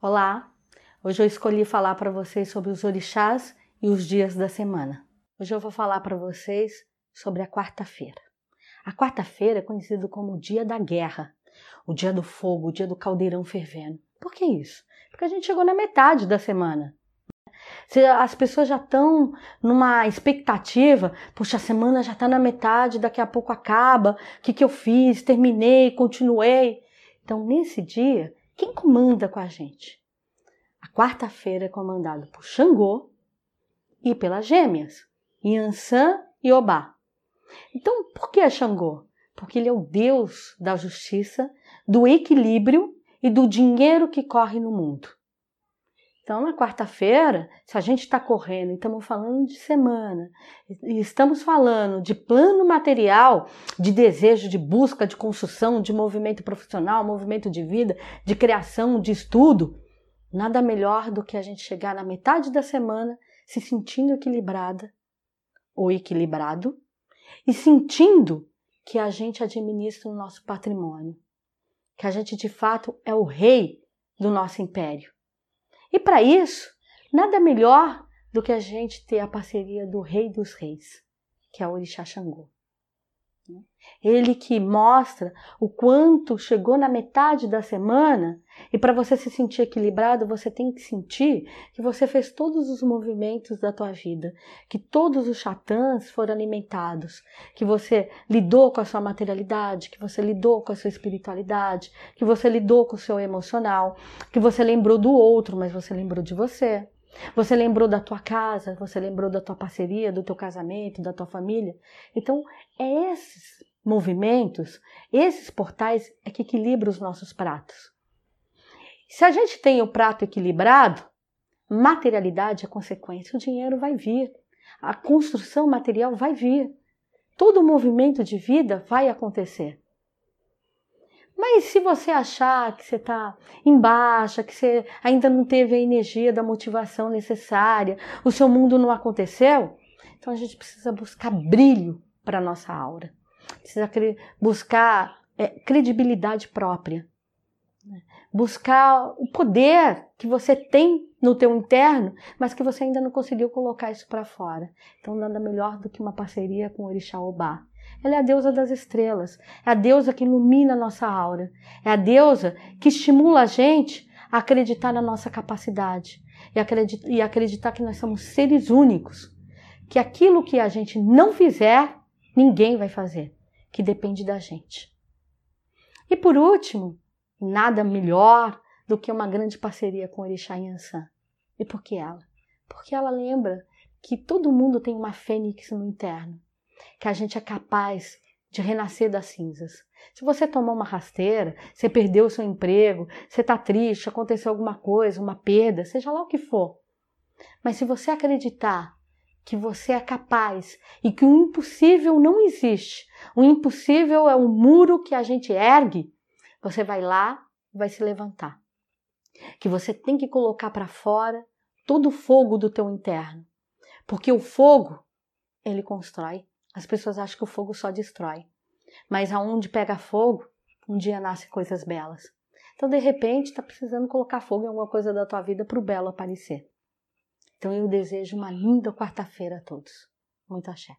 Olá! Hoje eu escolhi falar para vocês sobre os orixás e os dias da semana. Hoje eu vou falar para vocês sobre a quarta-feira. A quarta-feira é conhecido como o dia da guerra, o dia do fogo, o dia do caldeirão fervendo. Por que isso? Porque a gente chegou na metade da semana. As pessoas já estão numa expectativa, puxa, a semana já está na metade, daqui a pouco acaba, o que, que eu fiz? Terminei, continuei. Então, nesse dia, quem comanda com a gente? A quarta-feira é comandado por Xangô e pelas gêmeas, Yansan e Obá. Então, por que é Xangô? Porque ele é o deus da justiça, do equilíbrio e do dinheiro que corre no mundo. Então, na quarta-feira, se a gente está correndo e estamos falando de semana, e estamos falando de plano material, de desejo, de busca, de construção, de movimento profissional, movimento de vida, de criação, de estudo, nada melhor do que a gente chegar na metade da semana se sentindo equilibrada ou equilibrado e sentindo que a gente administra o nosso patrimônio, que a gente de fato é o rei do nosso império e para isso, nada melhor do que a gente ter a parceria do Rei dos Reis, que é o Orixá Xangô. Ele que mostra o quanto chegou na metade da semana e para você se sentir equilibrado, você tem que sentir que você fez todos os movimentos da tua vida, que todos os chatãs foram alimentados, que você lidou com a sua materialidade, que você lidou com a sua espiritualidade, que você lidou com o seu emocional, que você lembrou do outro, mas você lembrou de você. Você lembrou da tua casa, você lembrou da tua parceria, do teu casamento, da tua família. Então, é esses movimentos, esses portais é que equilibram os nossos pratos. Se a gente tem o prato equilibrado, materialidade é consequência, o dinheiro vai vir, a construção material vai vir, todo o movimento de vida vai acontecer. Mas se você achar que você está em baixa, que você ainda não teve a energia da motivação necessária, o seu mundo não aconteceu, então a gente precisa buscar brilho para a nossa aura. Precisa buscar é, credibilidade própria. Né? Buscar o poder que você tem no teu interno, mas que você ainda não conseguiu colocar isso para fora. Então nada melhor do que uma parceria com o Orixá Obá. Ela é a deusa das estrelas, é a deusa que ilumina a nossa aura, é a deusa que estimula a gente a acreditar na nossa capacidade e acreditar, e acreditar que nós somos seres únicos, que aquilo que a gente não fizer, ninguém vai fazer, que depende da gente. E por último, nada melhor do que uma grande parceria com Orixá Yansan. E por que ela? Porque ela lembra que todo mundo tem uma fênix no interno que a gente é capaz de renascer das cinzas. Se você tomou uma rasteira, você perdeu o seu emprego, você está triste, aconteceu alguma coisa, uma perda, seja lá o que for. Mas se você acreditar que você é capaz e que o impossível não existe, o impossível é um muro que a gente ergue, você vai lá e vai se levantar. Que você tem que colocar para fora todo o fogo do teu interno. Porque o fogo, ele constrói. As pessoas acham que o fogo só destrói. Mas aonde pega fogo, um dia nasce coisas belas. Então, de repente, está precisando colocar fogo em alguma coisa da tua vida para o belo aparecer. Então, eu desejo uma linda quarta-feira a todos. Muito axé.